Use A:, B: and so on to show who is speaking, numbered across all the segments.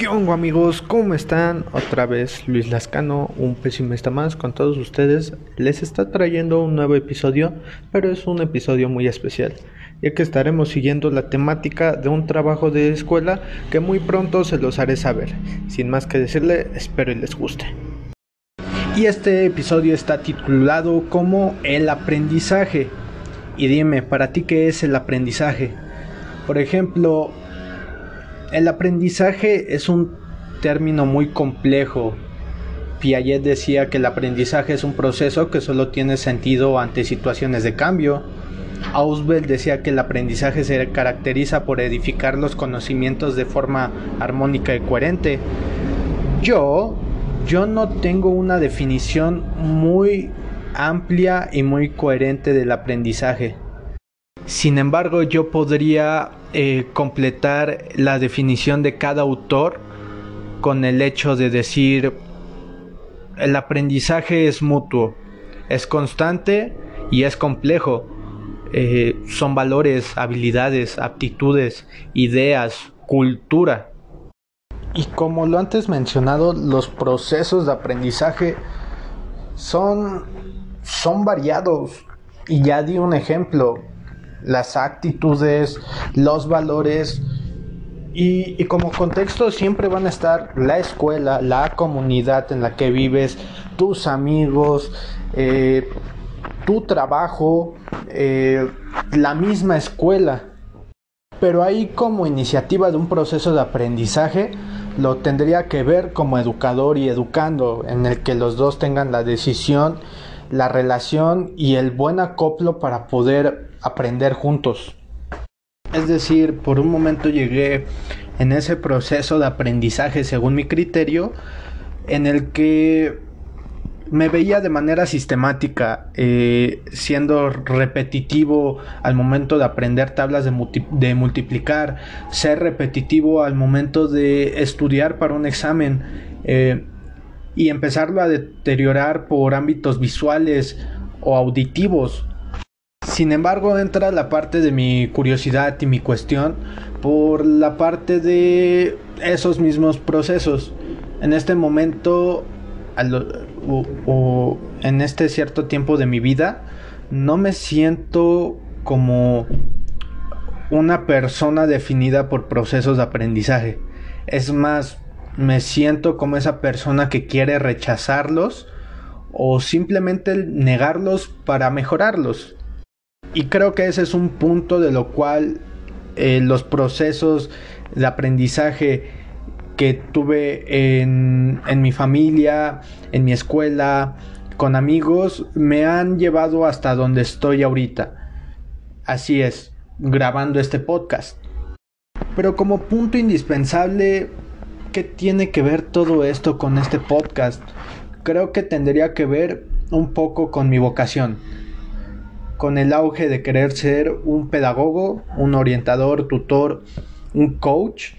A: ¿Qué amigos? ¿Cómo están? Otra vez Luis Lascano, un pesimista más con todos ustedes. Les está trayendo un nuevo episodio, pero es un episodio muy especial, ya que estaremos siguiendo la temática de un trabajo de escuela que muy pronto se los haré saber. Sin más que decirle, espero y les guste. Y este episodio está titulado como El aprendizaje. Y dime, ¿para ti qué es el aprendizaje? Por ejemplo, el aprendizaje es un término muy complejo. Piaget decía que el aprendizaje es un proceso que solo tiene sentido ante situaciones de cambio. Auswell decía que el aprendizaje se caracteriza por edificar los conocimientos de forma armónica y coherente. Yo, yo no tengo una definición muy amplia y muy coherente del aprendizaje. Sin embargo, yo podría eh, completar la definición de cada autor con el hecho de decir el aprendizaje es mutuo, es constante y es complejo. Eh, son valores, habilidades, aptitudes, ideas, cultura. Y como lo antes mencionado, los procesos de aprendizaje son, son variados. Y ya di un ejemplo las actitudes, los valores. Y, como contexto siempre van a estar la escuela, la comunidad en la que vives, tus amigos, eh, tu trabajo, eh, la misma escuela. Pero ahí como iniciativa de un proceso de aprendizaje, lo tendría que ver como educador y educando, en el que los dos tengan la decisión, la relación y el buen acoplo para poder aprender juntos. Es decir, por un momento llegué en ese proceso de aprendizaje según mi criterio, en el que me veía de manera sistemática, eh, siendo repetitivo al momento de aprender tablas de, multiplicar, ser repetitivo al momento de estudiar para un examen eh, y empezarlo a deteriorar por ámbitos visuales o auditivos. Sin embargo, entra la parte de mi curiosidad y mi cuestión por la parte de esos mismos procesos. En este momento, o, en este cierto tiempo de mi vida, no me siento como una persona definida por procesos de aprendizaje. Es más, me siento como esa persona que quiere rechazarlos o simplemente negarlos para mejorarlos. Y creo que ese es un punto de lo cual eh, los procesos de aprendizaje que tuve en, en mi familia, en mi escuela, con amigos, me han llevado hasta donde estoy ahorita. Así es, grabando este podcast. Pero como punto indispensable, ¿qué tiene que ver todo esto con este podcast? Creo que tendría que ver un poco con mi vocación con el auge de querer ser un pedagogo, un orientador, tutor, un coach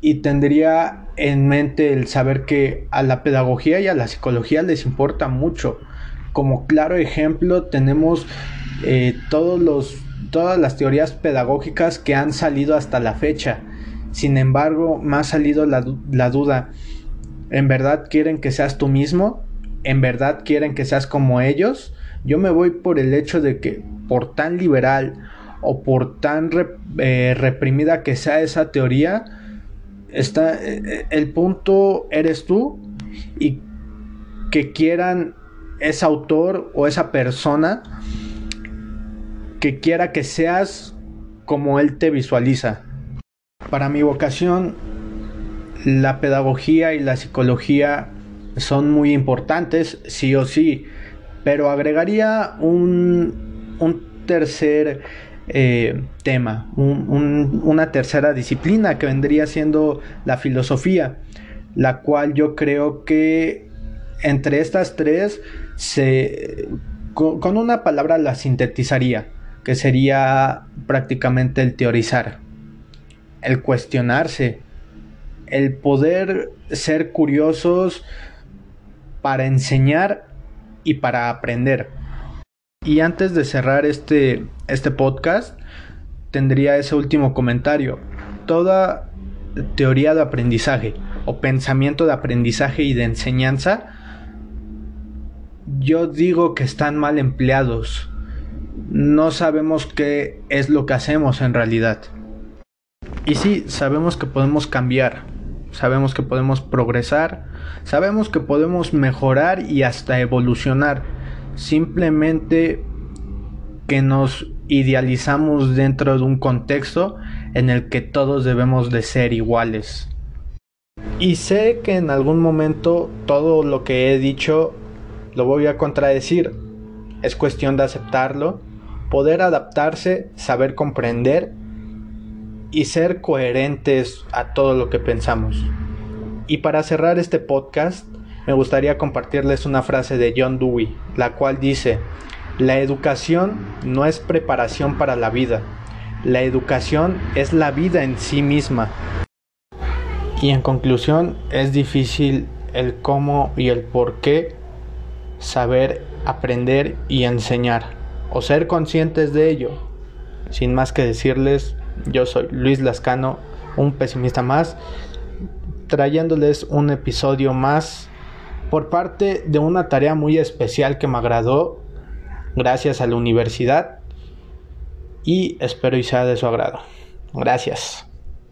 A: y tendría en mente el saber que a la pedagogía y a la psicología les importa mucho. Como claro ejemplo tenemos eh, todos los, todas las teorías pedagógicas que han salido hasta la fecha. Sin embargo, me ha salido la, la duda. ¿En verdad quieren que seas tú mismo? ¿En verdad quieren que seas como ellos? Yo me voy por el hecho de que por tan liberal o por tan eh, reprimida que sea esa teoría, está, eh, el punto eres tú y que quieran ese autor o esa persona que quiera que seas como él te visualiza. Para mi vocación, la pedagogía y la psicología son muy importantes, sí o sí pero agregaría un, un tercer eh, tema, una tercera disciplina que vendría siendo la filosofía, la cual yo creo que entre estas tres se, con, con una palabra la sintetizaría, que sería prácticamente el teorizar, el cuestionarse, el poder ser curiosos para enseñar y para aprender. Y antes de cerrar este, este podcast, tendría ese último comentario. Toda, teoría de aprendizaje o pensamiento de aprendizaje y de enseñanza, yo digo que están mal empleados. No sabemos qué es lo que hacemos en realidad. Y sí, sabemos que podemos cambiar, sabemos que podemos progresar, sabemos que podemos mejorar y hasta evolucionar. Simplemente que nos idealizamos dentro de un contexto en el que todos debemos de ser iguales. Y sé que en algún momento todo lo que he dicho lo voy a contradecir. Es cuestión de aceptarlo, poder adaptarse, saber comprender y ser coherentes a todo lo que pensamos. Y para cerrar este podcast, me gustaría compartirles una frase de John Dewey, la cual dice, la educación no es preparación para la vida, la educación es la vida en sí misma. Y en conclusión, es difícil el cómo y el por qué saber aprender y enseñar, o ser conscientes de ello. Sin más que decirles, yo soy Luis Lascano, un pesimista más, trayéndoles un episodio más por parte de una tarea muy especial que me agradó gracias a la universidad y espero y sea de su agrado. Gracias.